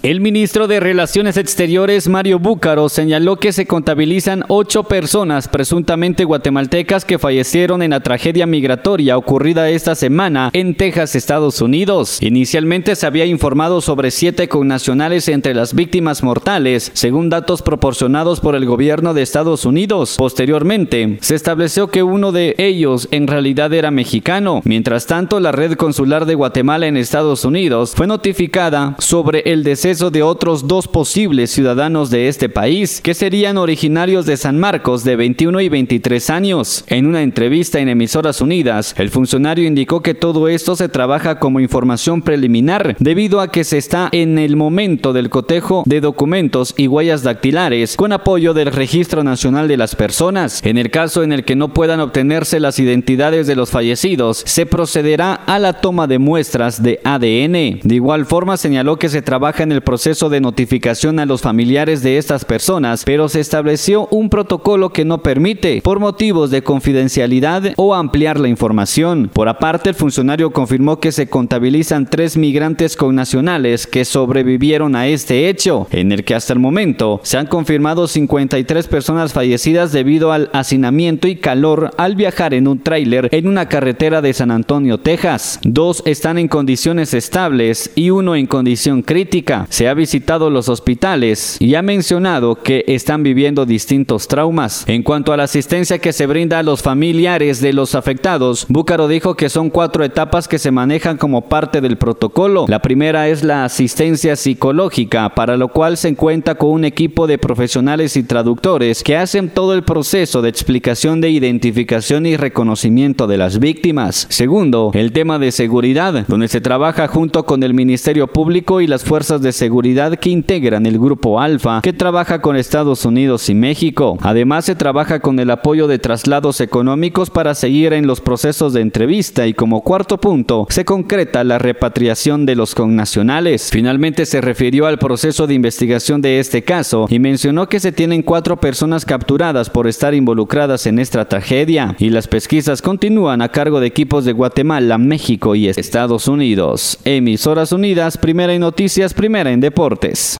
El ministro de Relaciones Exteriores, Mario Búcaro, señaló que se contabilizan ocho personas presuntamente guatemaltecas que fallecieron en la tragedia migratoria ocurrida esta semana en Texas, Estados Unidos. Inicialmente se había informado sobre siete connacionales entre las víctimas mortales, según datos proporcionados por el gobierno de Estados Unidos. Posteriormente, se estableció que uno de ellos en realidad era mexicano. Mientras tanto, la red consular de Guatemala en Estados Unidos fue notificada sobre el de otros dos posibles ciudadanos de este país, que serían originarios de San Marcos de 21 y 23 años. En una entrevista en Emisoras Unidas, el funcionario indicó que todo esto se trabaja como información preliminar, debido a que se está en el momento del cotejo de documentos y huellas dactilares con apoyo del Registro Nacional de las Personas. En el caso en el que no puedan obtenerse las identidades de los fallecidos, se procederá a la toma de muestras de ADN. De igual forma, señaló que se trabaja en el proceso de notificación a los familiares de estas personas, pero se estableció un protocolo que no permite, por motivos de confidencialidad o ampliar la información. Por aparte, el funcionario confirmó que se contabilizan tres migrantes connacionales que sobrevivieron a este hecho, en el que hasta el momento se han confirmado 53 personas fallecidas debido al hacinamiento y calor al viajar en un tráiler en una carretera de San Antonio, Texas. Dos están en condiciones estables y uno en condición crítica se ha visitado los hospitales y ha mencionado que están viviendo distintos traumas. En cuanto a la asistencia que se brinda a los familiares de los afectados, Búcaro dijo que son cuatro etapas que se manejan como parte del protocolo. La primera es la asistencia psicológica, para lo cual se cuenta con un equipo de profesionales y traductores que hacen todo el proceso de explicación de identificación y reconocimiento de las víctimas. Segundo, el tema de seguridad, donde se trabaja junto con el Ministerio Público y las fuerzas de seguridad que integran el Grupo Alfa, que trabaja con Estados Unidos y México. Además, se trabaja con el apoyo de traslados económicos para seguir en los procesos de entrevista y como cuarto punto, se concreta la repatriación de los connacionales. Finalmente se refirió al proceso de investigación de este caso y mencionó que se tienen cuatro personas capturadas por estar involucradas en esta tragedia y las pesquisas continúan a cargo de equipos de Guatemala, México y Estados Unidos. Emisoras Unidas, primera en noticias, primera en deportes.